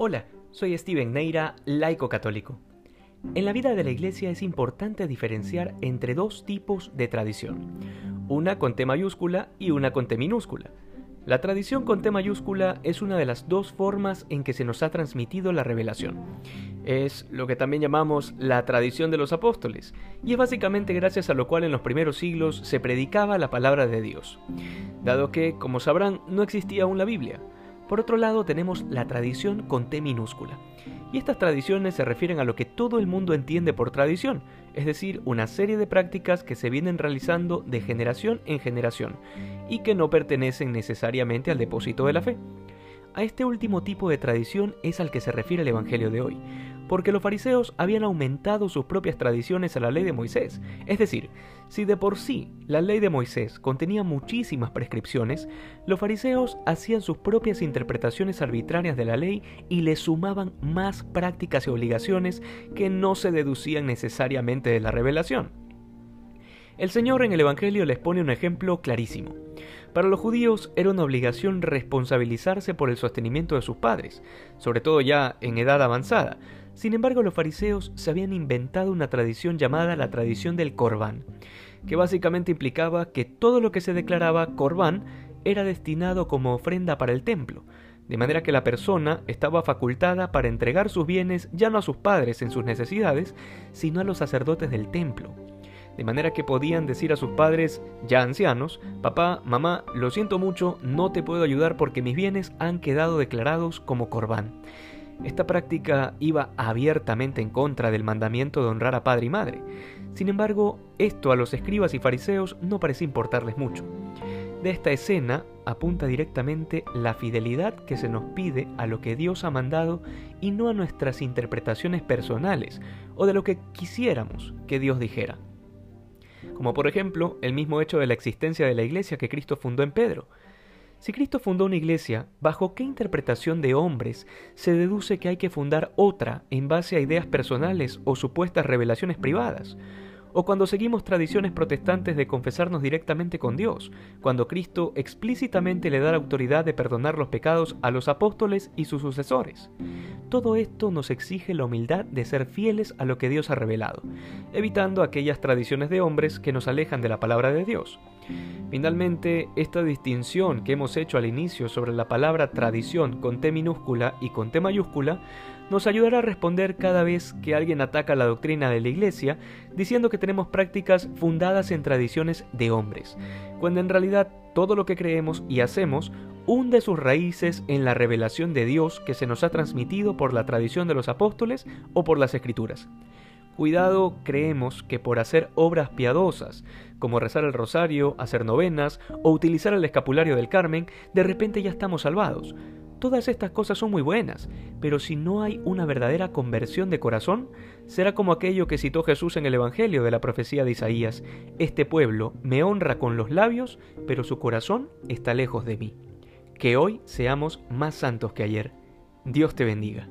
Hola, soy Steven Neira, laico católico. En la vida de la Iglesia es importante diferenciar entre dos tipos de tradición, una con T mayúscula y una con T minúscula. La tradición con T mayúscula es una de las dos formas en que se nos ha transmitido la revelación. Es lo que también llamamos la tradición de los apóstoles, y es básicamente gracias a lo cual en los primeros siglos se predicaba la palabra de Dios, dado que, como sabrán, no existía aún la Biblia. Por otro lado tenemos la tradición con T minúscula. Y estas tradiciones se refieren a lo que todo el mundo entiende por tradición, es decir, una serie de prácticas que se vienen realizando de generación en generación y que no pertenecen necesariamente al depósito de la fe. A este último tipo de tradición es al que se refiere el Evangelio de hoy, porque los fariseos habían aumentado sus propias tradiciones a la ley de Moisés. Es decir, si de por sí la ley de Moisés contenía muchísimas prescripciones, los fariseos hacían sus propias interpretaciones arbitrarias de la ley y le sumaban más prácticas y obligaciones que no se deducían necesariamente de la revelación. El Señor en el Evangelio les pone un ejemplo clarísimo. Para los judíos era una obligación responsabilizarse por el sostenimiento de sus padres, sobre todo ya en edad avanzada, sin embargo, los fariseos se habían inventado una tradición llamada la tradición del corbán, que básicamente implicaba que todo lo que se declaraba corbán era destinado como ofrenda para el templo, de manera que la persona estaba facultada para entregar sus bienes ya no a sus padres en sus necesidades, sino a los sacerdotes del templo. De manera que podían decir a sus padres, ya ancianos, papá, mamá, lo siento mucho, no te puedo ayudar porque mis bienes han quedado declarados como corbán. Esta práctica iba abiertamente en contra del mandamiento de honrar a padre y madre. Sin embargo, esto a los escribas y fariseos no parecía importarles mucho. De esta escena apunta directamente la fidelidad que se nos pide a lo que Dios ha mandado y no a nuestras interpretaciones personales o de lo que quisiéramos que Dios dijera. Como por ejemplo el mismo hecho de la existencia de la iglesia que Cristo fundó en Pedro. Si Cristo fundó una iglesia, ¿bajo qué interpretación de hombres se deduce que hay que fundar otra en base a ideas personales o supuestas revelaciones privadas? O cuando seguimos tradiciones protestantes de confesarnos directamente con Dios, cuando Cristo explícitamente le da la autoridad de perdonar los pecados a los apóstoles y sus sucesores. Todo esto nos exige la humildad de ser fieles a lo que Dios ha revelado, evitando aquellas tradiciones de hombres que nos alejan de la palabra de Dios. Finalmente, esta distinción que hemos hecho al inicio sobre la palabra tradición con T minúscula y con T mayúscula nos ayudará a responder cada vez que alguien ataca la doctrina de la Iglesia diciendo que tenemos prácticas fundadas en tradiciones de hombres, cuando en realidad todo lo que creemos y hacemos hunde sus raíces en la revelación de Dios que se nos ha transmitido por la tradición de los apóstoles o por las escrituras. Cuidado, creemos que por hacer obras piadosas, como rezar el rosario, hacer novenas o utilizar el escapulario del Carmen, de repente ya estamos salvados. Todas estas cosas son muy buenas, pero si no hay una verdadera conversión de corazón, será como aquello que citó Jesús en el Evangelio de la profecía de Isaías, Este pueblo me honra con los labios, pero su corazón está lejos de mí. Que hoy seamos más santos que ayer. Dios te bendiga.